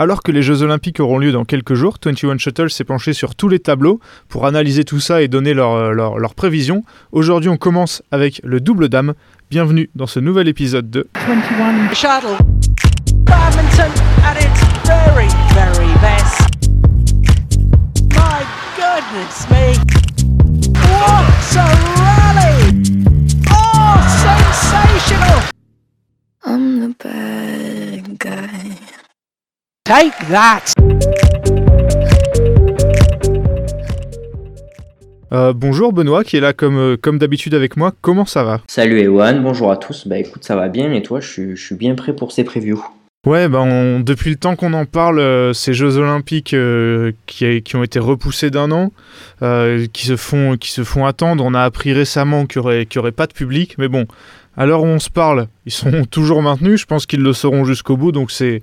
Alors que les Jeux Olympiques auront lieu dans quelques jours, 21 Shuttle s'est penché sur tous les tableaux pour analyser tout ça et donner leurs leur, leur prévisions. Aujourd'hui, on commence avec le double dame. Bienvenue dans ce nouvel épisode de 21 Shuttle. Badminton at its very, very best. My goodness me. What a rally! Oh, sensational! I'm the bad guy. Take that! Euh, bonjour Benoît qui est là comme, euh, comme d'habitude avec moi. Comment ça va? Salut Ewan, bonjour à tous. Bah écoute, ça va bien et toi, je suis, je suis bien prêt pour ces previews. Ouais, bah on- depuis le temps qu'on en parle, euh, ces Jeux Olympiques euh, qui, qui ont été repoussés d'un an, euh, qui, se font, qui se font attendre, on a appris récemment qu'il n'y aurait, qu'il y aurait pas de public, mais bon, à l'heure où on se parle, ils sont toujours maintenus, je pense qu'ils le seront jusqu'au bout, donc c'est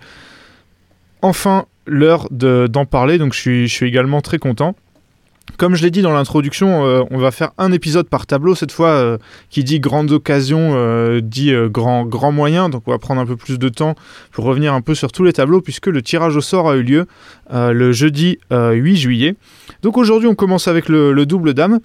enfin l'heure de- d'en parler, donc je suis, également très content. Comme je l'ai dit dans l'introduction, euh, on va faire un épisode par tableau cette fois. euh, qui dit grande occasion euh, dit grand, grand moyen. Donc on va prendre un peu plus de temps pour revenir un peu sur tous les tableaux puisque le tirage au sort a eu lieu le jeudi euh, 8 juillet. Donc aujourd'hui on commence avec le double dame.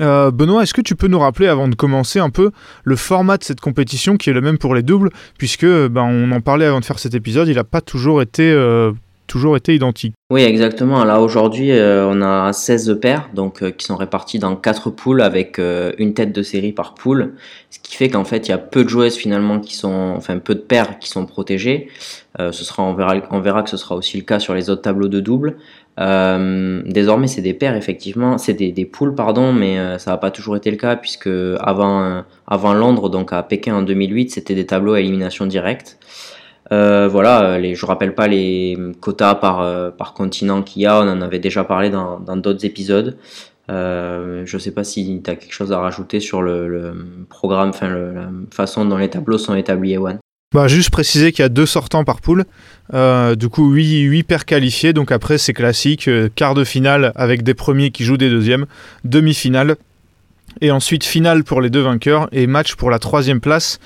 Euh, Benoît, est-ce que tu peux nous rappeler avant de commencer un peu le format de cette compétition qui est le même pour les doubles puisque ben, on en parlait avant de faire cet épisode, il n'a pas toujours été, euh, toujours été identique. Oui, exactement. Là, aujourd'hui, euh, on a 16 paires donc, euh, qui sont répartis dans 4 poules avec euh, une tête de série par poule. Ce qui fait qu'en fait, il y a peu de joueuses finalement qui sont, enfin, peu de paires qui sont protégées. Euh, ce sera, on, verra, on verra que ce sera aussi le cas sur les autres tableaux de double. Euh, désormais, c'est des paires, effectivement, c'est des, poules, pardon, mais euh, ça n'a pas toujours été le cas puisque avant, euh, avant Londres, donc à Pékin en 2008, c'était des tableaux à élimination directe. Euh, voilà, les, je rappelle pas les quotas par, par continent qu'il y a, on en avait déjà parlé dans d'autres épisodes. Je sais pas si tu as quelque chose à rajouter sur le, programme, enfin la façon dont les tableaux sont établis, Ewan. Bah, juste préciser qu'il y a deux sortants par poule. Euh, du coup, 8, 8 paires qualifiées. Donc après, c'est classique. euh, quart de finale avec des premiers qui jouent des deuxièmes. Demi-finale. Et ensuite, finale pour les deux vainqueurs. Et match pour la troisième place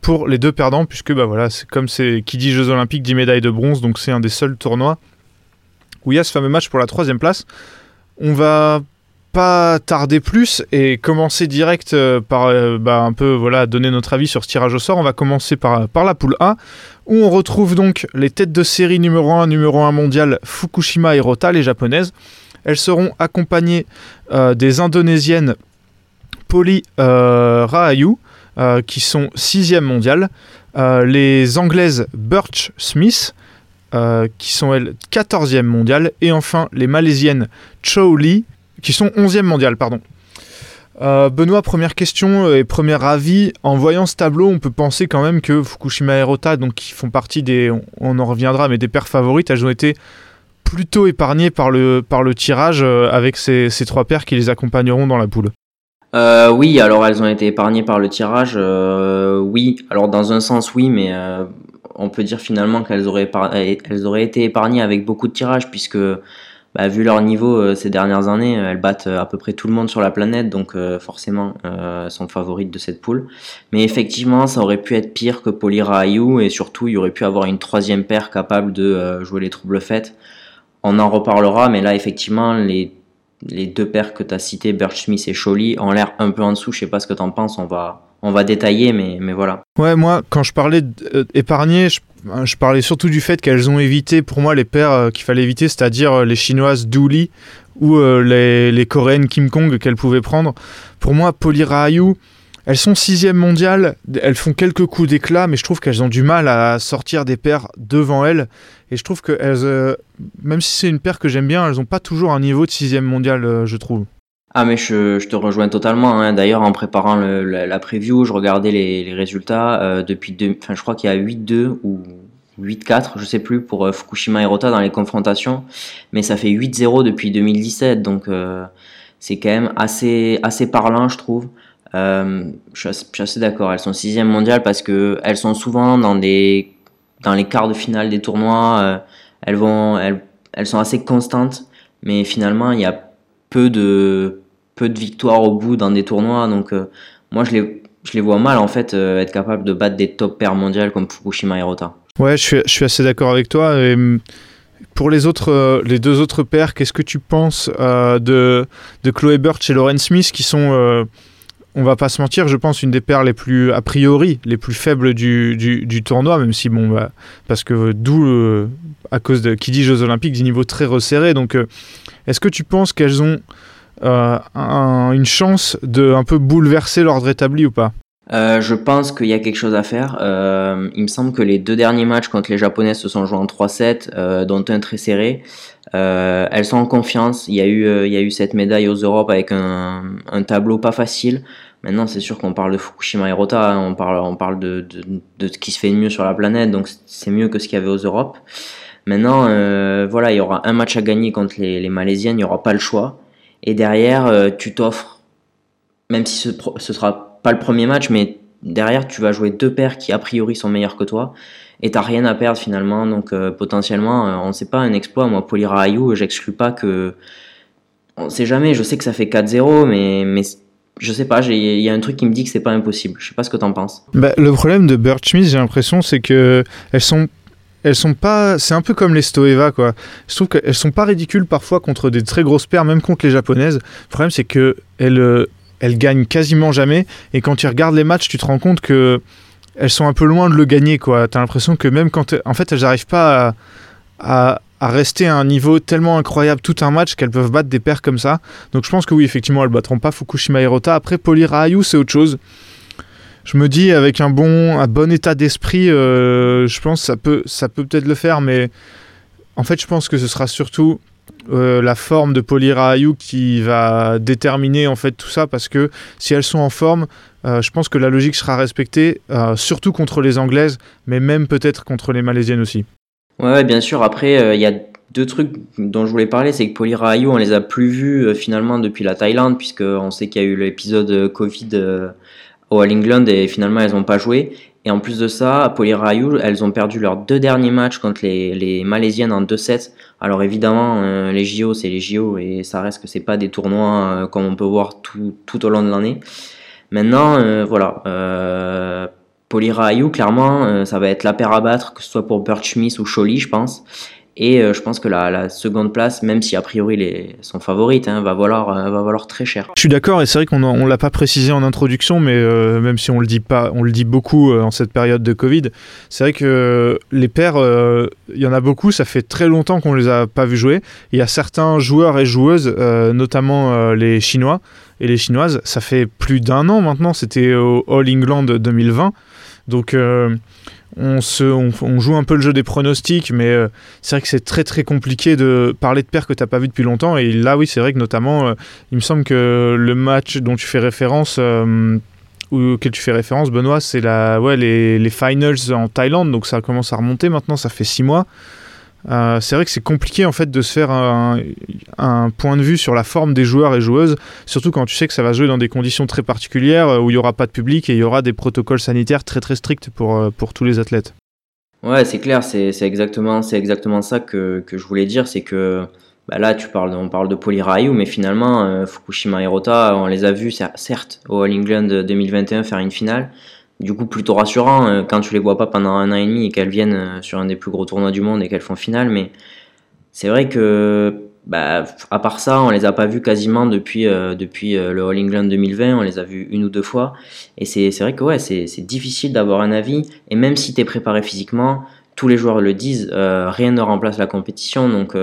pour les deux perdants. Puisque, bah voilà, c'est comme c'est qui dit Jeux Olympiques dit médaille de bronze. Donc c'est un des seuls tournois où il y a ce fameux match pour la troisième place. On va pas tarder plus et commencer direct euh, par euh, bah, un peu voilà donner notre avis sur ce tirage au sort. On va commencer par, la poule A où on retrouve donc les têtes de série numéro 1, numéro 1 mondial Fukushima et Rota, les japonaises. Elles seront accompagnées euh, des indonésiennes Poli euh, Rahayu qui sont 6e mondiale, les anglaises Birch Smith qui sont elles 14e mondiale et enfin les malaisiennes Chow Lee qui sont 11e mondiale, pardon. Euh, Benoît, première question et premier avis. En voyant ce tableau, on peut penser quand même que Fukushima et Rota, donc qui font partie des, on- en reviendra, mais des paires favorites, elles ont été plutôt épargnées par le, par le tirage euh, avec ces, ces trois paires qui les accompagneront dans la poule. Euh, oui, alors elles ont été épargnées par le tirage. euh, oui, alors dans un sens oui, mais euh, on peut dire finalement qu'elles auraient, elles auraient été épargnées avec beaucoup de tirages puisque bah, vu leur niveau euh, ces dernières années, euh, elles battent euh, à peu près tout le monde sur la planète, donc forcément sont favorites de cette poule. Mais effectivement, ça aurait pu être pire que Polira Ayu et surtout il y aurait pu avoir une troisième paire capable de jouer les troubles faites. On en reparlera, mais là effectivement les les deux paires que tu as citées, Birch Smith et Scholly, ont l'air un peu en dessous. Je sais pas ce que tu en penses, on va, on va détailler, mais, mais voilà. Ouais, moi, quand je parlais d'épargner, je, je parlais surtout du fait qu'elles ont évité, pour moi, les paires euh, qu'il fallait éviter, c'est-à-dire euh, les chinoises Douli ou euh, les, les coréennes Kim Kong qu'elles pouvaient prendre. Pour moi, Polira Ayu, elles sont sixième mondiale, elles font quelques coups d'éclat, mais je trouve qu'elles ont du mal à sortir des paires devant elles. Et je trouve que elles, euh, même si c'est une paire que j'aime bien, elles n'ont pas toujours un niveau de sixième mondiale, euh, je trouve. Ah mais je, je te rejoins totalement. hein. D'ailleurs en préparant la, preview, je regardais les, résultats euh, depuis deux, enfin je crois qu'il y a 8-2 ou 8-4, je sais plus pour euh, Fukushima et Rota dans les confrontations, mais ça fait 8-0 depuis 2017, donc euh, c'est quand même assez assez parlant je trouve. Je, suis assez, assez d'accord. Elles sont sixième mondiale parce que elles sont souvent dans des dans les quarts de finale des tournois. elles vont elles, elles sont assez constantes, mais finalement il y a peu de peu de victoires au bout dans des tournois. Donc euh, moi je les je les vois mal en fait euh, être capable de battre des top paires mondiales comme Fukushima et Rota. Ouais, je suis, assez d'accord avec toi. Hum, pour les, autres, euh, les deux autres paires, qu'est-ce que tu penses de, de Chloé Birch et Lauren Smith qui sont, on va pas se mentir, je pense, une des paires les plus, a priori, les plus faibles du, du, du tournoi, même si, bon, bah, parce que d'où, à cause de qui dit Jeux Olympiques, du niveau très resserré. Donc, est-ce que tu penses qu'elles ont un- une chance de un peu bouleverser l'ordre établi ou pas Euh, je pense qu'il y a quelque chose à faire. Euh, il me semble que les deux derniers matchs contre les Japonaises se sont joués en 3-7, euh, dont un très serré. Euh, elles sont en confiance. Il y, a eu, euh, il y a eu cette médaille aux Europes avec un, tableau pas facile. Maintenant, c'est sûr qu'on parle de Fukushima Hirota, hein, on parle, on parle de, de, de ce qui se fait de mieux sur la planète, donc c'est mieux que ce qu'il y avait aux Europes. Maintenant, euh, voilà, il y aura un match à gagner contre les, les Malaisiennes, il n'y aura pas le choix. Et derrière, euh, tu t'offres, même si ce, ce sera pas le premier match, mais derrière, tu vas jouer deux paires qui a priori sont meilleurs que toi, et t'as rien à perdre finalement. Donc euh, potentiellement, euh, on sait pas un exploit. Moi, Polira Ayou, j'exclus pas que, on sait jamais. Je sais que ça fait 4-0, mais mais je sais pas. Il y a un truc qui me dit que c'est pas impossible. Je sais pas ce que t'en penses. Bah, le problème de Birch Smith, j'ai l'impression, c'est que elles sont, elles sont pas. C'est un peu comme les Stoeva, quoi. Je trouve qu'elles sont pas ridicules parfois contre des très grosses paires, même contre les japonaises. Le problème, c'est que elles, euh, elles gagnent quasiment jamais. Et quand tu regardes les matchs, tu te rends compte que elles sont un peu loin de le gagner, quoi. T'as l'impression que même quand, en fait, elles n'arrivent pas à, à, rester à un niveau tellement incroyable tout un match qu'elles peuvent battre des paires comme ça. Donc je pense que oui, effectivement, elles battront pas Fukushima Hirota. Après, Polira Ayu, c'est autre chose je me dis avec un bon, un bon état d'esprit, euh, je pense que ça peut, ça peut peut-être le faire, mais en fait, je pense que ce sera surtout euh, la forme de Polira Ayou qui va déterminer en fait tout ça, parce que si elles sont en forme, euh, je pense que la logique sera respectée, surtout contre les Anglaises, mais même peut-être contre les Malaisiennes aussi. Ouais, bien sûr. Après, il y a deux trucs dont je voulais parler, c'est que Polira Ayou, on les a plus vus euh, finalement depuis la Thaïlande, puisque on sait qu'il y a eu l'épisode Covid au All England et finalement elles n'ont pas joué. Et en plus de ça, Polira Ayou, elles ont perdu leurs deux derniers matchs contre les, Malaisiennes en 2-7. Alors évidemment, euh, les JO, c'est les JO et ça reste que c'est pas des tournois euh, comme on peut voir tout, tout au long de l'année. Maintenant, euh, voilà. Euh, Ayou, clairement, ça va être la paire à battre, que ce soit pour Birch Smith ou Choly, je pense. Et euh, je pense que la, seconde place, même si a priori les sont favorites, hein, va, valoir, euh, va valoir très cher. Je suis d'accord et c'est vrai qu'on on l'a pas précisé en introduction, mais euh, même si on le dit pas, on le dit beaucoup en cette période de Covid, c'est vrai que les paires, euh, il y en a beaucoup. Ça fait très longtemps qu'on les a pas vus jouer. Il y a certains joueurs et joueuses, notamment les Chinois et les Chinoises, ça fait plus d'un an maintenant. C'était au All England 2020, donc. On, se, on joue un peu le jeu des pronostics, mais euh, c'est vrai que c'est très très compliqué de parler de paires que tu n'as pas vu depuis longtemps. Et là, oui, c'est vrai que notamment, euh, il me semble que le match dont tu fais référence, euh, ou auquel tu fais référence, Benoît, c'est la, ouais, les, les finals en Thaïlande. Donc ça commence à remonter maintenant, ça fait six mois. Euh, c'est vrai que c'est compliqué en fait de se faire un, point de vue sur la forme des joueurs et joueuses, surtout quand tu sais que ça va jouer dans des conditions très particulières euh, où il n'y aura pas de public et il y aura des protocoles sanitaires très très stricts pour, euh, pour tous les athlètes. Ouais, c'est clair, c'est exactement, exactement ça que, que je voulais dire, c'est que bah là, tu parles, on parle de Polira Ayou, mais finalement, Fukushima Hirota, on les a vus, cer- certes, au All England 2021 faire une finale. Du coup, plutôt rassurant euh, quand tu les vois pas pendant un an et demi et qu'elles viennent euh, sur un des plus gros tournois du monde et qu'elles font finale. Mais c'est vrai que, bah, à part ça, on les a pas vus quasiment depuis, euh, depuis le All England 2020. On les a vus une ou deux fois. Et c'est vrai que ouais, c'est difficile d'avoir un avis. Et même si tu es préparé physiquement, tous les joueurs le disent, rien ne remplace la compétition. Donc,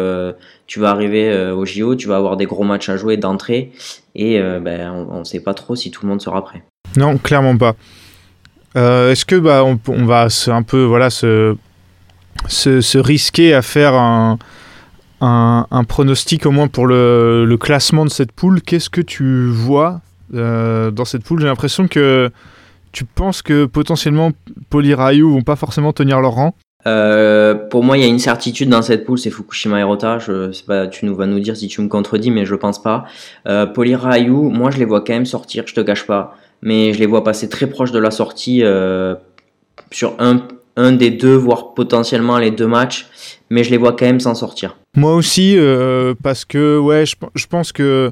tu vas arriver euh, au JO, tu vas avoir des gros matchs à jouer d'entrée. Et ben, on ne sait pas trop si tout le monde sera prêt. Non, clairement pas. Euh, Est-ce que bah, on, va se, un peu voilà, se, risquer à faire un, pronostic au moins pour le, classement de cette poule? Qu'est-ce que tu vois euh, dans cette poule? J'ai l'impression que tu penses que potentiellement Polira et Ayu vont pas forcément tenir leur rang. Euh, pour moi, il y a une certitude dans cette poule, c'est Fukushima Hirota. Je sais pas, tu nous vas nous dire si tu me contredis, mais je pense pas. Euh, Ayu, moi, je les vois quand même sortir, je te cache pas. Mais je les vois passer très proche de la sortie euh, sur un, un des deux, voire potentiellement les deux matchs. Mais je les vois quand même s'en sortir. Moi aussi, euh, parce que ouais, je, je pense que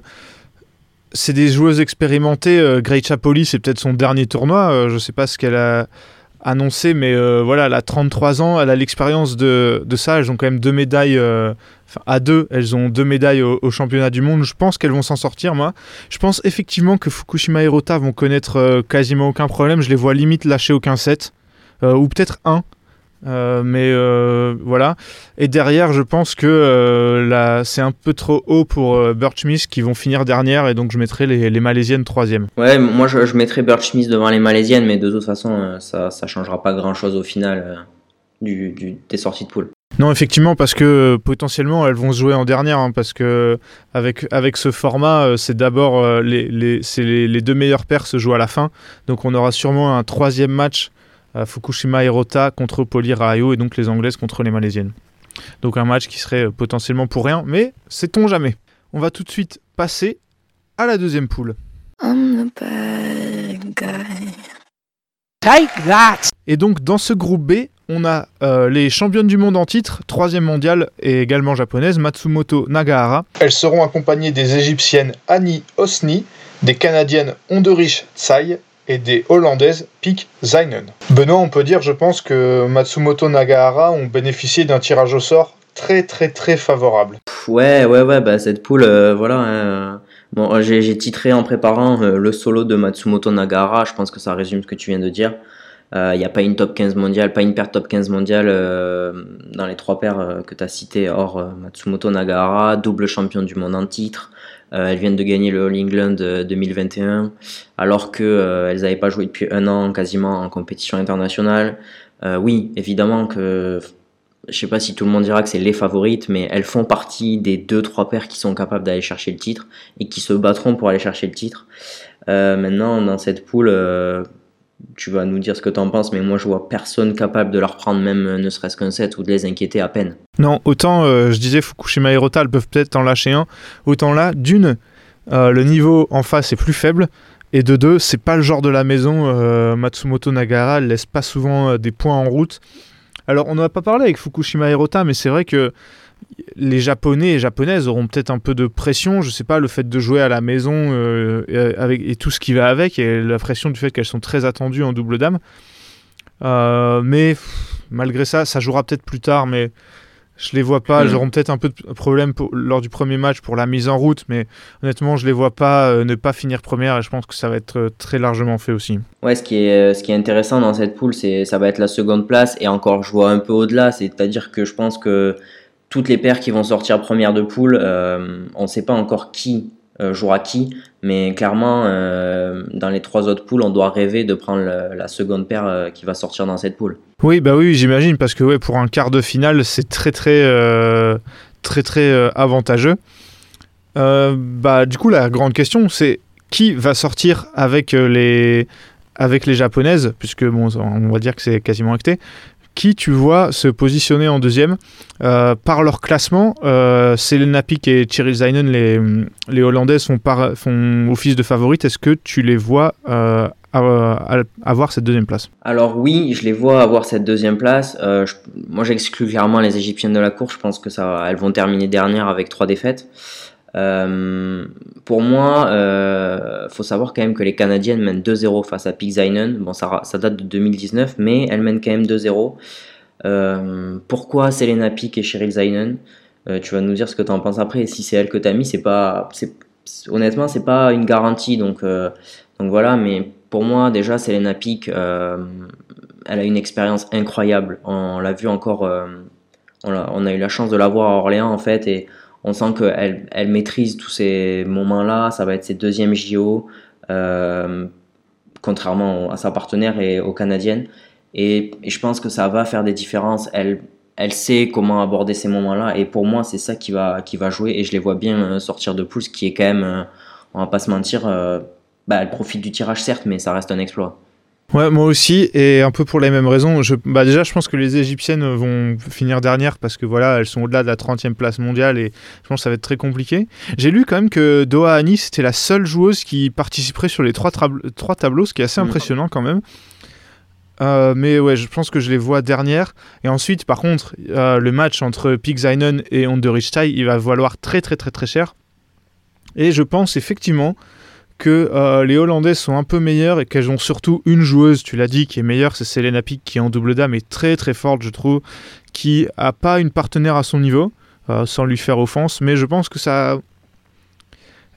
c'est des joueuses expérimentées. Euh, Grey Chapoli, c'est peut-être son dernier tournoi. Je sais pas ce qu'elle a annoncé, mais euh, voilà, elle a 33 ans, elle a l'expérience de, de ça. Elles ont quand même deux médailles, euh, enfin, à deux, elles ont deux médailles au, au championnat du monde. Je pense qu'elles vont s'en sortir, moi. Je pense effectivement que Fukushima et Hirota vont connaître euh, quasiment aucun problème. Je les vois limite lâcher aucun set, ou peut-être un. Euh, mais euh, voilà. Et derrière, je pense que euh, là, c'est un peu trop haut pour Birchmith qui vont finir dernière et donc je mettrai les, les Malaisiennes troisième. Ouais, moi je, je mettrais Birch Smith devant les Malaisiennes, mais de toute façon, ça, ça changera pas grand chose au final du, du- des sorties de poule. Non, effectivement, parce que potentiellement elles vont se jouer en dernière, hein, parce que avec, avec ce format, c'est d'abord les, les, les, deux meilleures paires se jouent à la fin. Donc on aura sûrement un troisième match Fukushima Hirota contre Poli Rayo et donc les Anglaises contre les Malaisiennes. Donc un match qui serait euh, potentiellement pour rien, mais sait-on jamais. On va tout de suite passer à la deuxième poule. I'm the bad guy. Take that! Et donc dans ce groupe B, on a euh, les championnes du monde en titre, troisième mondiale et également japonaise, Matsumoto Nagahara. Elles seront accompagnées des Égyptiennes Annie Osni, des Canadiennes Onderich Tsai et des Hollandaises Pik Zeinen. Benoît, on peut dire, je pense, que Matsumoto Nagahara ont bénéficié d'un tirage au sort très très très favorable. Ouais, ouais, ouais, bah cette poule, euh, voilà. hein, Bon, euh, j'ai titré en préparant euh, le solo de Matsumoto Nagahara, je pense que ça résume ce que tu viens de dire. Il n'y a pas une top 15 mondiale, pas une paire top 15 mondiale euh, dans les trois paires euh, que tu as citées, hors euh, Matsumoto Nagahara, double champion du monde en titre. Euh, elles viennent de gagner le All England euh, 2021, alors que euh, elles n'avaient pas joué depuis un an quasiment en compétition internationale. Euh, oui, évidemment que je sais pas si tout le monde dira que c'est les favorites, mais elles font partie des deux trois paires qui sont capables d'aller chercher le titre et qui se battront pour aller chercher le titre. Euh, maintenant, dans cette poule, euh, tu vas nous dire ce que tu en penses, mais moi je vois personne capable de leur prendre même euh, ne serait-ce qu'un set ou de les inquiéter à peine. Non, autant euh, je disais Fukushima et elles peuvent peut-être en lâcher un, autant là, d'une, euh, le niveau en face est plus faible, et de deux, c'est pas le genre de la maison. Matsumoto Nagara, laisse pas souvent des points en route. Alors, on n'en a pas parlé avec Fukushima et Hirota, mais c'est vrai que les Japonais et Japonaises auront peut-être un peu de pression, je sais pas, le fait de jouer à la maison euh, et, avec, et tout ce qui va avec, et la pression du fait qu'elles sont très attendues en double dame. Euh, mais pff, malgré ça, ça jouera peut-être plus tard, mais je les vois pas. Mm. Elles auront peut-être un peu de problème pour- lors du premier match pour la mise en route, mais honnêtement, je les vois pas euh, ne pas finir première, et je pense que ça va être euh, très largement fait aussi. Ouais, ce qui est, ce qui est intéressant dans cette poule, c'est ça va être la seconde place et encore, je vois un peu au-delà, c'est-à-dire que je pense que toutes les paires qui vont sortir première de poule, euh, on ne sait pas encore qui euh, jouera qui, mais clairement, euh, dans les trois autres poules, on doit rêver de prendre la seconde paire qui va sortir dans cette poule. Oui, bah oui, j'imagine, parce que pour un quart de finale, c'est très très avantageux. Bah du coup, la grande question, c'est qui va sortir avec les japonaises, puisque on va dire que c'est quasiment acté. Qui tu vois se positionner en deuxième Euh, par leur classement euh, Selena Pick et Cheryl Zeinen, les, Hollandaises, font, par, font office de favorites. Est-ce que tu les vois euh, avoir cette deuxième place? Alors oui, je les vois avoir cette deuxième place. Euh, moi, j'exclus clairement les Égyptiennes de la course. Je pense que ça, elles vont terminer dernière avec trois défaites. Euh, pour moi, euh, faut savoir quand même que les Canadiennes mènent 2-0 face à Pixinen. Bon, ça, date de 2019, mais elles mènent quand même 2-0. Euh, pourquoi Selena Pick et Cheryl Zeinen Euh, Tu vas nous dire ce que tu en penses après. Et si c'est elle que tu as mis, c'est pas, c'est, honnêtement, c'est pas une garantie. Donc, donc voilà, mais pour moi, déjà, Selena euh, elle a une expérience incroyable. On l'a vu encore, on, a, eu la chance de la voir à Orléans en fait, on sent qu'elle elle maîtrise tous ces moments-là. Ça va être ses deuxièmes JO, euh, contrairement à sa partenaire et aux Canadiennes. Et, et je pense que ça va faire des différences. Elle, elle sait comment aborder ces moments-là, et pour moi, c'est ça qui va, qui va jouer. Et je les vois bien euh, sortir de poule, ce qui est quand même, euh, on va pas se mentir, bah, elle profite du tirage certes, mais ça reste un exploit. Ouais, moi aussi, et un peu pour les mêmes raisons. Je, bah déjà, je pense que les Égyptiennes vont finir dernière parce que voilà, elles sont au-delà de la 30e place mondiale et je pense que ça va être très compliqué. J'ai lu quand même que Doha Hani, c'était la seule joueuse qui participerait sur les trois, trois tableaux, ce qui est assez Mm. impressionnant quand même. Euh, mais ouais, je pense que je les vois dernière. Et ensuite, par contre, euh, le match entre Pixinen et Onderich Tai, il va valoir très très très très cher. Et je pense effectivement que euh, les Hollandaises sont un peu meilleures et qu'elles ont surtout une joueuse, tu l'as dit, qui est meilleure, c'est Selena Pick qui en double dame est très très forte, je trouve, qui a pas une partenaire à son niveau, euh, sans lui faire offense, mais je pense que ça,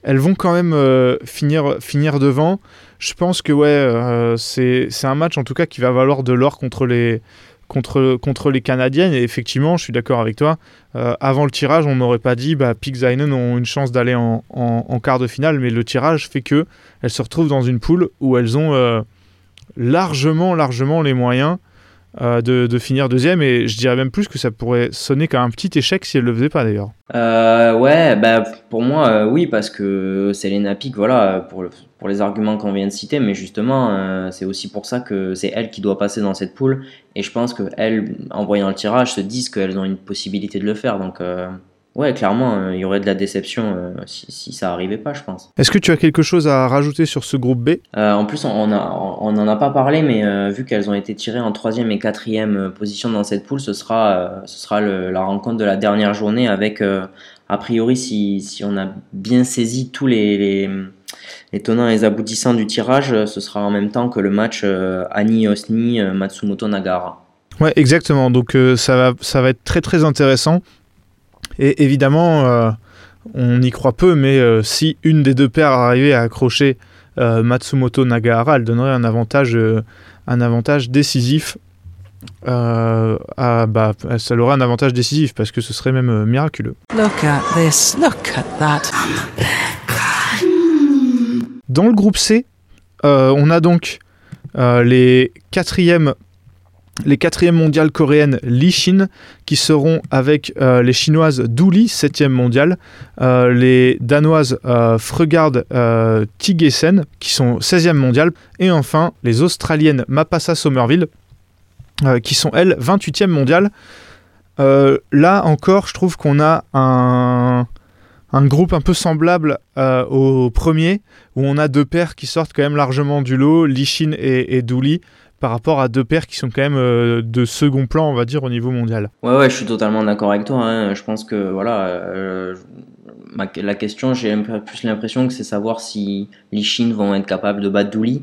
elles vont quand même euh, finir finir devant. Je pense que ouais, c'est un match en tout cas qui va valoir de l'or contre les contre, les Canadiennes. Et effectivement, je suis d'accord avec toi. Euh, avant le tirage, on n'aurait pas dit bah, Pixainen ont une chance d'aller en, en, quart de finale, mais le tirage fait que elles se retrouvent dans une poule où elles ont euh, largement, largement les moyens euh, de, finir deuxième. Et je dirais même plus que ça pourrait sonner comme un petit échec si elles le faisaient pas d'ailleurs. ouais, bah, pour moi, oui, parce que Selena Pic, voilà, pour pour les arguments qu'on vient de citer, mais justement, euh, c'est aussi pour ça que c'est elle qui doit passer dans cette poule. Et je pense qu'elles, en voyant le tirage, se disent qu'elles ont une possibilité de le faire. Donc, euh, ouais, clairement, euh, il y aurait de la déception si, si, ça arrivait pas, je pense. Est-ce que tu as quelque chose à rajouter sur ce groupe B? En plus, on n'en a pas parlé, mais vu qu'elles ont été tirées en troisième et quatrième position dans cette poule, ce sera, ce sera le, la rencontre de la dernière journée avec, a priori, si, si, on a bien saisi tous les, les les tenants et les aboutissants du tirage, euh, ce sera en même temps que le match euh, Annie Osni euh, Matsumoto Nagara. Ouais, exactement. Donc ça, va, ça va être très très intéressant. Et évidemment, on y croit peu, mais si une des deux paires arrivait à accrocher Matsumoto Nagara, elle donnerait un avantage, un avantage décisif. À, bah, ça aurait un avantage décisif parce que ce serait même miraculeux. Look at this, look at that. Dans le groupe C, euh, on a donc euh, les quatrièmes les quatrièmes mondiales coréennes Lee Shin qui seront avec euh, les chinoises Douli, septième mondiale, les danoises Fregard Tigesen qui sont 16e mondiale, et enfin les australiennes Mapasa Somerville qui sont elles 28e mondiale. là encore, je trouve qu'on a un, groupe un peu semblable euh, au premier, où on a deux paires qui sortent quand même largement du lot, Lishin et, et Douli, par rapport à deux paires qui sont quand même euh, de second plan, on va dire, au niveau mondial. Ouais, ouais, je suis totalement d'accord avec toi. Hein. Je pense que, voilà, euh, la question, j'ai plus l'impression que c'est savoir si Lishin vont être capables de battre Douli.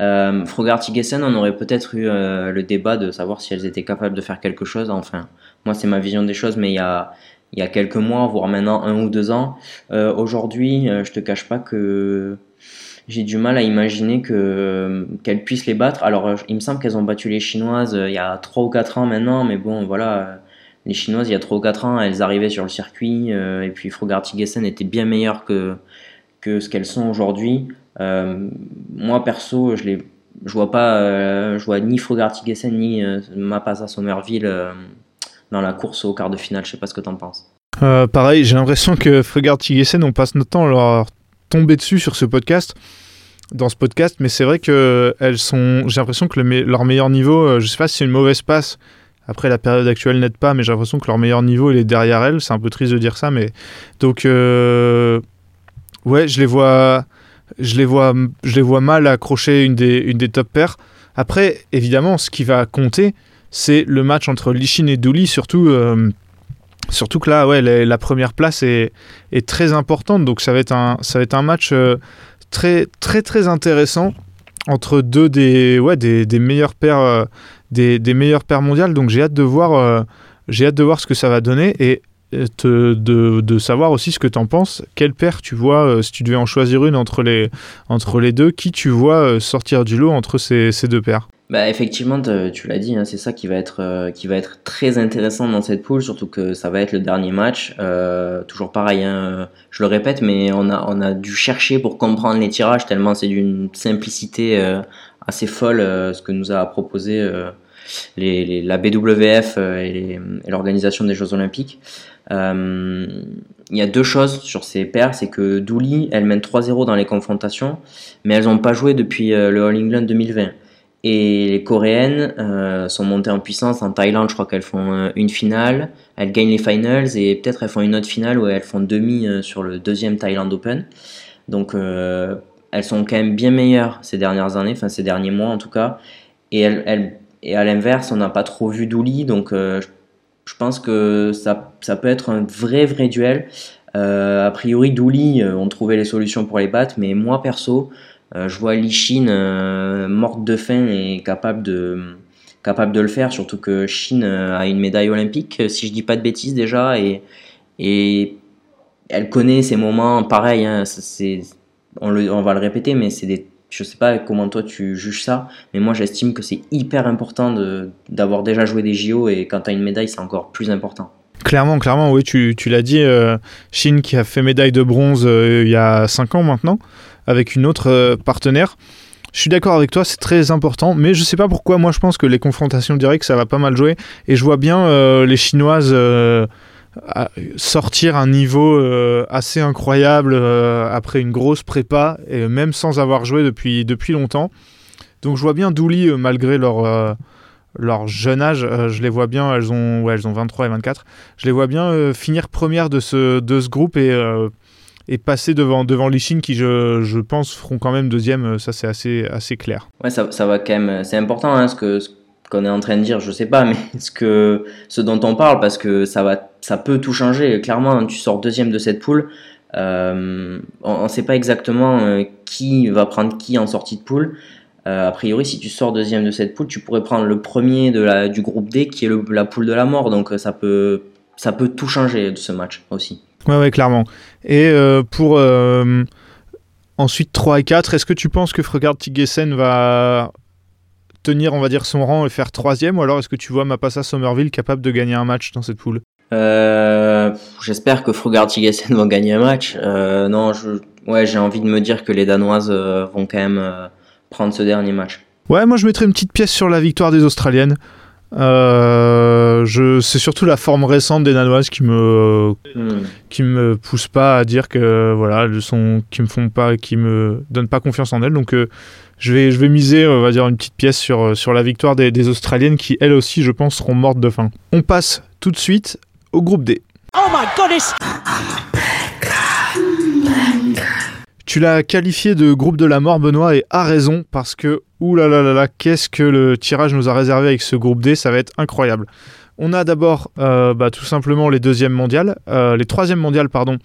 Euh, Frogart Tigesen, on aurait peut-être eu le débat de savoir si elles étaient capables de faire quelque chose. Enfin, moi, c'est ma vision des choses, mais il y a il y a quelques mois, voire maintenant un ou deux ans. Euh, Aujourd'hui, euh, je te cache pas que j'ai du mal à imaginer que euh, qu'elles puissent les battre. Alors, euh, il me semble qu'elles ont battu les Chinoises il y a trois ou quatre ans maintenant, mais bon, voilà. Les Chinoises, il y a trois ou quatre ans, elles arrivaient sur le circuit, et puis Frogart Tigesen était bien meilleure que, que ce qu'elles sont aujourd'hui. moi, perso, je les je vois pas, je vois ni Frogart Tigesen ni Mapasa Somerville dans la course au quart de finale. Je sais pas ce que tu en penses. Euh, pareil, j'ai l'impression que Fregard Tigesen, on passe notre temps à leur tomber dessus sur ce podcast, dans ce podcast, mais c'est vrai que elles sont. J'ai l'impression que leur meilleur niveau, euh, je sais pas si c'est une mauvaise passe. Après, la période actuelle n'aide pas, mais j'ai l'impression que leur meilleur niveau, il est derrière elles. C'est un peu triste de dire ça, mais donc euh, ouais, je les vois, je les vois, je les vois mal accrocher une des, une des top paires. Après, évidemment, ce qui va compter, c'est le match entre Lichin et Douli, surtout. Euh, surtout que là, ouais, la, première place est, est, très importante, donc ça va être un, ça va être un match euh, très, très, très intéressant entre deux des, ouais, des, des meilleurs paires, euh, des, des meilleures paires mondiales. Donc j'ai hâte de voir, j'ai hâte de voir ce que ça va donner et te, de, de, savoir aussi ce que tu en penses. Quelle paire tu vois, si tu devais en choisir une entre les, entre les deux, qui tu vois sortir du lot entre ces, ces deux paires bah, effectivement, tu l'as dit, hein, c'est ça qui va, être, euh, qui va être très intéressant dans cette poule, surtout que ça va être le dernier match. Euh, toujours pareil, hein, je le répète, mais on a, on a dû chercher pour comprendre les tirages, tellement c'est d'une simplicité euh, assez folle ce que nous a proposé la BWF et l'organisation des Jeux Olympiques. Il y a deux choses sur ces paires, c'est que Douli, elle mène 3-0 dans les confrontations, mais elles n'ont pas joué depuis le All England 2020. Et les Coréennes euh, sont montées en puissance. En Thaïlande, je crois qu'elles font euh, une finale. Elles gagnent les finals et peut-être elles font une autre finale où elles font demi euh, sur le deuxième Thailand Open. Donc elles sont quand même bien meilleures ces dernières années, enfin ces derniers mois en tout cas. Et, à l'inverse, on n'a pas trop vu Douli. Donc je pense que ça, ça, peut être un vrai, vrai duel. A priori, Douli ont trouvé les solutions pour les battre, mais moi perso, je vois Li morte de faim et capable de, capable de le faire, surtout que Chine a une médaille olympique, si je dis pas de bêtises déjà, et, et elle connaît ces moments pareils, hein, on, va le répéter, mais c'est des je sais pas comment toi tu juges ça, mais moi j'estime que c'est hyper important d'avoir déjà joué des JO et quand tu as une médaille, c'est encore plus important. Clairement, clairement, oui, tu, tu l'as dit, euh, Chine qui a fait médaille de bronze euh, il y a 5 ans maintenant, avec une autre euh, partenaire. Je suis d'accord avec toi, c'est très important, mais je sais pas pourquoi, moi je pense que les confrontations directes, ça va pas mal jouer, et je vois bien les Chinoises sortir un niveau euh, assez incroyable euh, après une grosse prépa, et même sans avoir joué depuis, depuis longtemps. Donc je vois bien Douli, euh, malgré leur, leur jeune âge, je les vois bien, elles ont, ouais, elles ont 23 et 24, je les vois bien finir première de ce, de ce groupe et, et passer devant, devant Chine qui, je, je, pense, feront quand même deuxième, ça c'est assez, assez clair. Ouais, ça, ça va quand même, c'est important hein, ce que qu'on est en train de dire, je sais pas, mais ce, que, ce dont on parle, parce que ça, va, ça peut tout changer. Clairement, tu sors deuxième de cette poule. Euh, on ne sait pas exactement euh, qui va prendre qui en sortie de poule. Euh, a priori, si tu sors deuxième de cette poule, tu pourrais prendre le premier de la, du groupe D, qui est la poule de la mort. Donc ça peut, ça peut tout changer de ce match aussi. Ouais, ouais, clairement. Et pour ensuite 3 et 4, est-ce que tu penses que Fregard Tigesen va tenir, on va dire, son rang et faire troisième Ou alors est-ce que tu vois Mapassa Somerville capable de gagner un match dans cette poule? Euh, J'espère que Frogard Tigassen vont gagner un match. Euh, non, je, ouais, j'ai envie de me dire que les Danoises euh, vont quand même prendre ce dernier match. Ouais, moi je mettrais une petite pièce sur la victoire des Australiennes. Je, c'est surtout la forme récente des Danoises qui me, hmm. qui me pousse pas à dire que voilà, elles sont, qui me font pas, qui me donnent pas confiance en elles. Donc je vais, je vais miser, on va dire, une petite pièce sur, euh, sur la victoire des, Australiennes qui, elles aussi, je pense, seront mortes de faim. On passe tout de suite au groupe D. Oh my goodness Tu l'as qualifié de groupe de la mort, Benoît, et a raison, parce que, oulala, là là qu'est-ce que le tirage nous a réservé avec ce groupe D, ça va être incroyable. On a d'abord euh, bah, tout simplement les deuxièmes mondiales, euh, les troisièmes mondiales, pardon,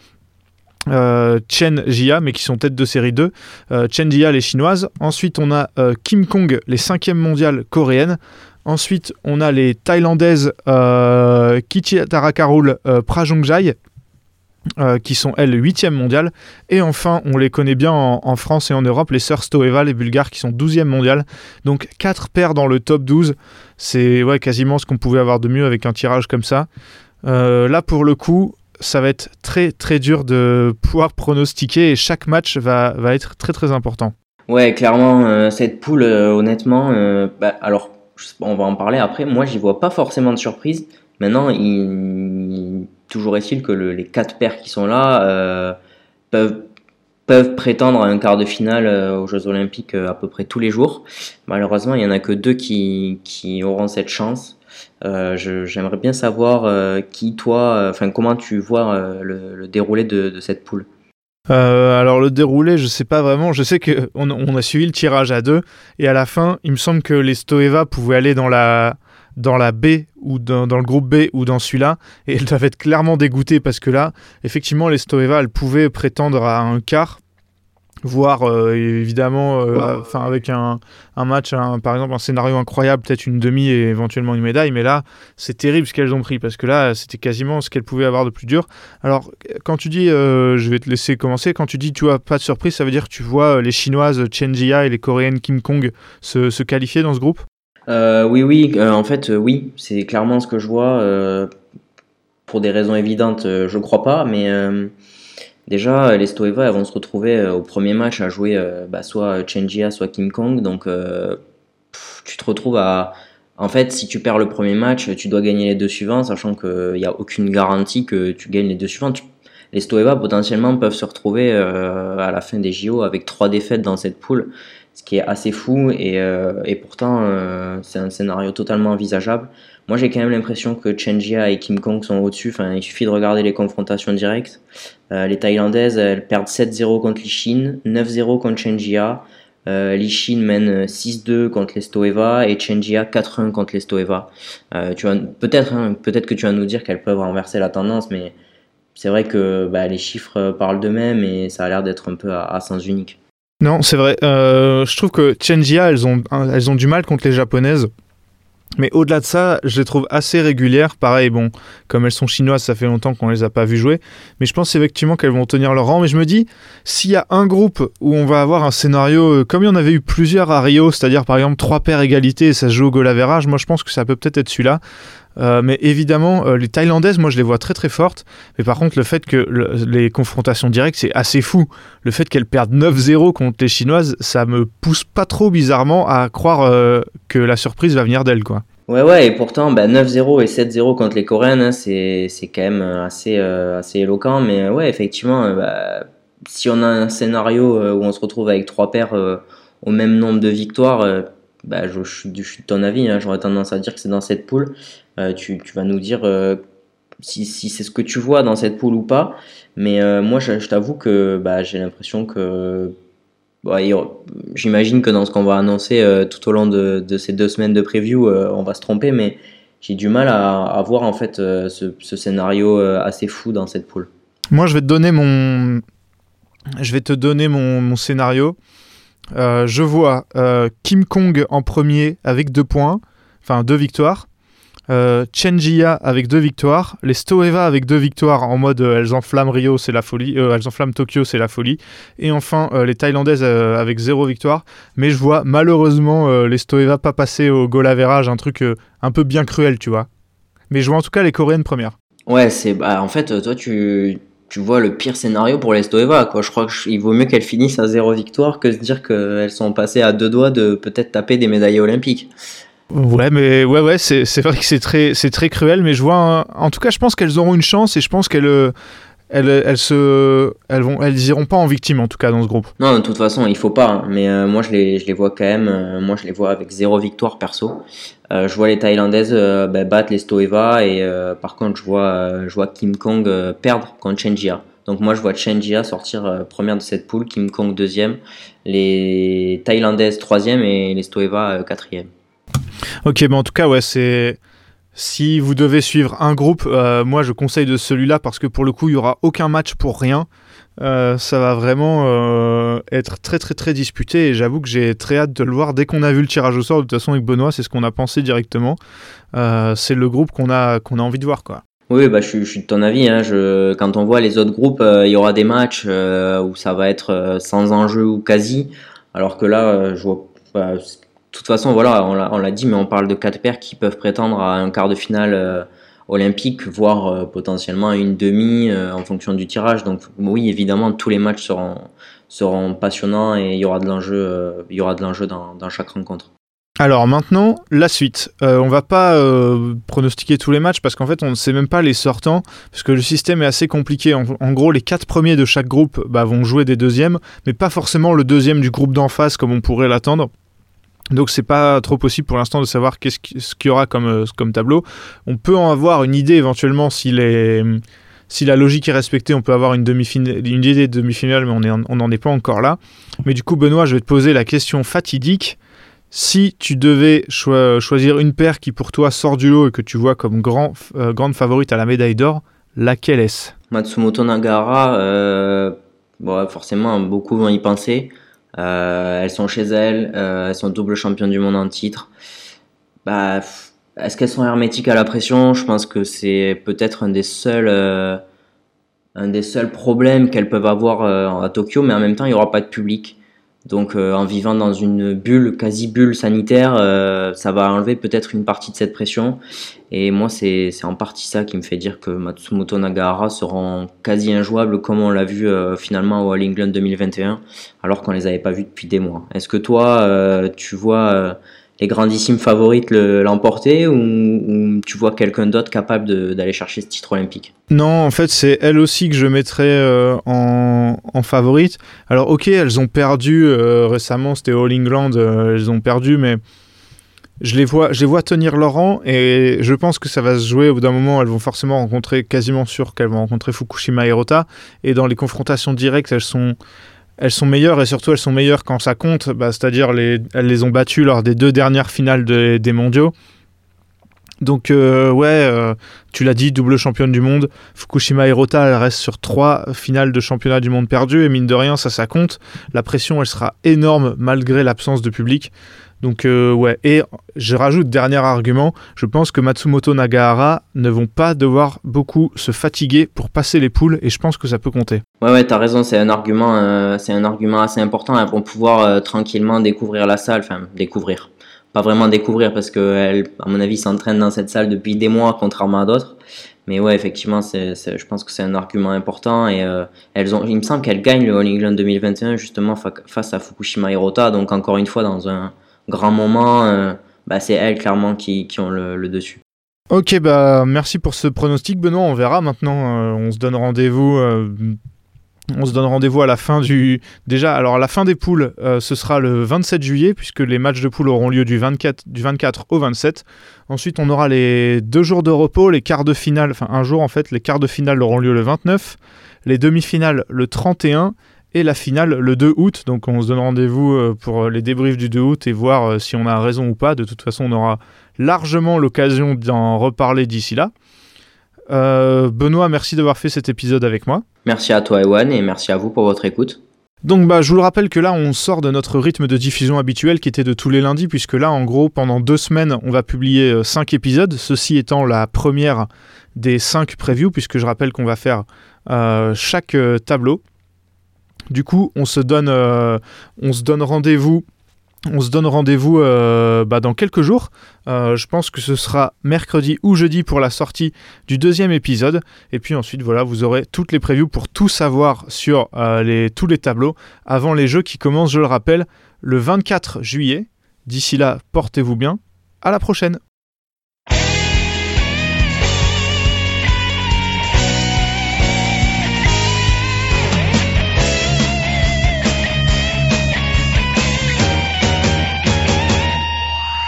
euh, Chen Jia, mais qui sont tête de série 2. Euh, Chen Jia, les chinoises. Ensuite, on a Kim Kong, les cinquièmes mondiales coréennes. Ensuite, on a les thaïlandaises Kichi Tarakarul Prajongjai, qui sont elles 8e mondiales. Et enfin, on les connaît bien en, France et en Europe, les sœurs Stoeva, les Bulgares, qui sont 12e mondiales. Donc 4 paires dans le top 12. C'est ouais, quasiment ce qu'on pouvait avoir de mieux avec un tirage comme ça. là, pour le coup, ça va être très très dur de pouvoir pronostiquer et chaque match va, va être très très important. Ouais, clairement, euh, cette poule, euh, honnêtement, euh, bah, alors on va en parler après. Moi, j'y vois pas forcément de surprise. Maintenant, il, toujours est-il que les quatre paires qui sont là peuvent, peuvent prétendre à un quart de finale aux Jeux Olympiques à peu près tous les jours. Malheureusement, il y en a que deux qui, auront cette chance. Euh, j'aimerais bien savoir euh, qui, toi, euh, enfin comment tu vois le, déroulé de, cette poule? alors le déroulé, je sais pas vraiment. Je sais qu'on on a suivi le tirage à deux et à la fin, il me semble que les Stoeva pouvaient aller dans la dans la B ou dans, dans le groupe B ou dans celui-là et elles doivent être clairement dégoûtées parce que là, effectivement, les Stoeva, elles pouvaient prétendre à un quart voire euh, évidemment euh, avec un, un match par exemple un scénario incroyable peut-être une demi et éventuellement une médaille mais là c'est terrible ce qu'elles ont pris parce que là c'était quasiment ce qu'elles pouvaient avoir de plus dur. Alors quand tu dis euh, je vais te laisser commencer quand tu dis tu as pas de surprise ça veut dire que tu vois les chinoises Chen Jia et les coréennes Kim Kong se, se qualifier dans ce groupe? Oui oui en fait oui c'est clairement ce que je vois pour des raisons évidentes je crois pas mais Déjà, les Stoeva elles vont se retrouver euh, au premier match à jouer euh, bah, soit Jia, soit Kim Kong. Donc, euh, tu te retrouves à. En fait, si tu perds le premier match, tu dois gagner les deux suivants, sachant qu'il n'y a aucune garantie que tu gagnes les deux suivants. Les Stoeva potentiellement peuvent se retrouver à la fin des JO avec trois défaites dans cette poule, ce qui est assez fou et, et pourtant c'est un scénario totalement envisageable. Moi, j'ai quand même l'impression que Jia et Kim Kong sont au-dessus. Enfin, il suffit de regarder les confrontations directes. Euh, les Thaïlandaises, elles perdent 7-0 contre l'Ishin, 9-0 contre Chenjia. Euh, L'Ishin mène 6-2 contre les Stoeva et Chenjia 4-1 contre les Stoeva. Euh, peut-être, hein, peut-être que tu vas nous dire qu'elles peuvent renverser la tendance, mais c'est vrai que bah, les chiffres parlent d'eux-mêmes et ça a l'air d'être un peu à, sens unique. Non, c'est vrai. Euh, je trouve que Chenjia, elles ont, elles ont du mal contre les japonaises. Mais au-delà de ça, je les trouve assez régulières. Pareil, bon, comme elles sont chinoises, ça fait longtemps qu'on les a pas vues jouer. Mais je pense effectivement qu'elles vont tenir leur rang. Mais je me dis, s'il y a un groupe où on va avoir un scénario, euh, comme il y en avait eu plusieurs à Rio, c'est-à-dire par exemple trois paires égalité et ça se joue au goal average, moi je pense que ça peut peut-être être celui-là. Euh, mais évidemment, euh, les Thaïlandaises, moi je les vois très très fortes. Mais par contre, le fait que le- les confrontations directes, c'est assez fou. Le fait qu'elles perdent 9-0 contre les Chinoises, ça me pousse pas trop bizarrement à croire euh, que la surprise va venir d'elles, quoi. Ouais, ouais, et pourtant, bah, 9-0 et 7-0 contre les Coréennes, hein, c'est, quand même assez, assez éloquent. Mais ouais, effectivement, bah, si on a un scénario où on se retrouve avec trois paires au même nombre de victoires, bah, je, suis de- ton avis, hein, j'aurais tendance à dire que c'est dans cette poule. Euh, tu, tu vas nous dire euh, si, si c'est ce que tu vois dans cette poule ou pas. Mais euh, moi, je, t'avoue que bah, j'ai l'impression que. bah, J'imagine que dans ce qu'on va annoncer tout au long de, ces deux semaines de preview, on va se tromper, mais j'ai du mal à, voir en fait ce, scénario assez fou dans cette poule. Moi, je vais te donner mon, je vais te donner mon scénario. Euh, je vois euh, Kim Kong en premier avec deux points, enfin deux victoires. Euh, Chen Jia avec deux victoires, les Stoeva avec deux victoires en mode euh, elles enflamment Rio, c'est la folie, elles enflamment Tokyo, c'est la folie, et enfin les Thaïlandaises avec zéro victoire. Mais je vois malheureusement les Stoeva pas passer au goal average, un truc un peu bien cruel, tu vois. Mais je vois en tout cas les Coréennes premières. Ouais, c'est bah, en fait, toi, tu, tu vois le pire scénario pour les Stoeva. Quoi. Je crois qu'il vaut mieux qu'elles finissent à zéro victoire que de se dire qu'elles sont passées à deux doigts de peut-être taper des médailles olympiques. Ouais, mais ouais, ouais, c'est vrai que c'est très, c'est très cruel, mais je vois, un- en tout cas, je pense qu'elles auront une chance et je pense qu'elles, elles, elles se, elles vont, elles iront pas en victime en tout cas dans ce groupe. Non, de toute façon, il faut pas. hein. Mais euh, moi, je les, je les vois quand même. euh, moi, je les vois avec zéro victoire perso. Euh, je vois les Thaïlandaises euh, bah, battre les Stoeva et euh, par contre, je vois, Kim Kong perdre contre Chen Jia. Donc moi, je vois Chen Jia sortir première de cette poule, Kim Kong deuxième, les Thaïlandaises troisième et les Stoeva quatrième. Ok, mais en tout cas, ouais, c'est. Si vous devez suivre un groupe, moi je conseille de celui-là parce que pour le coup, il y aura aucun match pour rien. Euh, ça va vraiment euh, être très très très disputé et j'avoue que j'ai très hâte de le voir dès qu'on a vu le tirage au sort. De toute façon, avec Benoît, c'est ce qu'on a pensé directement. Euh, c'est le groupe qu'on a qu'on a envie de voir, quoi. Oui, bah, je, suis- de ton avis. Hein. Quand on voit les autres groupes, il y aura des matchs où ça va être sans enjeu ou quasi. Alors que là, je vois. bah, de toute façon, voilà, on l'a dit, mais on parle de quatre paires qui peuvent prétendre à un quart de finale olympique, voire euh, potentiellement une demi euh, en fonction du tirage. Donc, oui, évidemment, tous les matchs seront, passionnants et il y aura de l'enjeu euh, dans, chaque rencontre. Alors maintenant, la suite. On va pas pronostiquer tous les matchs parce qu'en fait, on ne sait même pas les sortants parce que le système est assez compliqué. En, en gros, les quatre premiers de chaque groupe bah, vont jouer des deuxièmes, mais pas forcément le deuxième du groupe d'en face comme on pourrait l'attendre. Donc c'est pas trop possible pour l'instant de savoir qu'est-ce qui- ce qu'il y aura comme, euh, comme tableau. On peut en avoir une idée éventuellement si la logique est respectée, on peut avoir une, demi-finale, une idée de demi-finale, mais on n'en est pas encore là. Mais du coup, Benoît, je vais te poser la question fatidique. Si tu devais choi- choisir une paire qui pour toi sort du lot et que tu vois comme grand, euh, grande favorite à la médaille d'or, laquelle est-ce? Matsumoto Nagara, euh, bon, forcément, beaucoup vont y penser. Euh, elles sont chez elles, euh, elles sont double championnes du monde en titre. Bah, est-ce qu'elles sont hermétiques à la pression? Je pense que c'est peut-être un des seuls, euh, un des seuls problèmes qu'elles peuvent avoir à Tokyo, mais en même temps, il n'y aura pas de public. Donc, euh, en vivant dans une bulle, quasi bulle sanitaire, euh, ça va enlever peut-être une partie de cette pression. Et moi, c'est en partie ça qui me fait dire que Matsumoto Nagahara seront quasi injouables comme on l'a vu euh, finalement au All England 2021, alors qu'on les avait pas vus depuis des mois. Est-ce que toi, euh, tu vois euh, les grandissimes favorites le- l'emporter ou, tu vois quelqu'un d'autre capable d'aller chercher ce titre olympique? Non, en fait, c'est elle aussi que je mettrais euh, en, en favorite. Alors, ok, elles ont perdu euh, récemment, c'était All England, euh, elles ont perdu, mais je les, vois, je les vois tenir leur rang et je pense que ça va se jouer au bout d'un moment. Elles vont forcément rencontrer, quasiment sûr qu'elles vont rencontrer Fukushima et Hirota. Et dans les confrontations directes, elles sont, elles sont meilleures et surtout elles sont meilleures quand ça compte, bah, c'est-à-dire les, elles les ont battues lors des deux dernières finales de- des mondiaux. Donc euh, ouais, euh, tu l'as dit, double championne du monde. Fukushima Hirota, elle reste sur trois finales de championnat du monde perdues et mine de rien, ça, ça compte. La pression, elle sera énorme malgré l'absence de public. Donc euh, ouais, et je rajoute dernier argument, je pense que Matsumoto Nagahara ne vont pas devoir beaucoup se fatiguer pour passer les poules et je pense que ça peut compter. Ouais ouais, t'as raison, c'est un argument, euh, c'est un argument assez important hein, pour pouvoir euh, tranquillement découvrir la salle, enfin découvrir, pas vraiment découvrir parce que à mon avis, s'entraîne dans cette salle depuis des mois, contrairement à d'autres. Mais ouais, effectivement, c'est, je pense que c'est un argument important et elles ont, il me semble qu'elles gagnent le All England 2021 justement fa- face à Fukushima Hirota, donc encore une fois dans un grand moment, euh, bah, c'est elles clairement qui, ont le, dessus. Ok, bah merci pour ce pronostic, Benoît. On verra maintenant. euh, on se donne rendez-vous. euh, on se donne rendez-vous à la fin du. Déjà, alors à la fin des poules, ce sera le 27 juillet, puisque les matchs de poules auront lieu du 24, du 24 au 27. Ensuite, on aura les deux jours de repos, les quarts de finale, enfin un jour en fait, les quarts de finale auront lieu le 29, les demi-finales le 31 et la finale le 2 août. Donc on se donne rendez-vous euh, pour les débriefs du 2 août et voir euh, si on a raison ou pas. De toute façon, on aura largement l'occasion d'en reparler d'ici là. Euh, Benoît, merci d'avoir fait cet épisode avec moi. Merci à toi Ewan et merci à vous pour votre écoute. Donc bah, je vous le rappelle que là on sort de notre rythme de diffusion habituel qui était de tous les lundis puisque là en gros pendant deux semaines on va publier 5 épisodes, ceci étant la première des 5 previews puisque je rappelle qu'on va faire euh, chaque euh, tableau. Du coup on se donne, euh, on rendez-vous on se donne rendez-vous euh, bah, dans quelques jours. Euh, je pense que ce sera mercredi ou jeudi pour la sortie du deuxième épisode. Et puis ensuite, voilà, vous aurez toutes les previews pour tout savoir sur tous les tableaux avant les jeux qui commencent, je le rappelle, le 24 juillet. D'ici là, portez-vous bien. À la prochaine.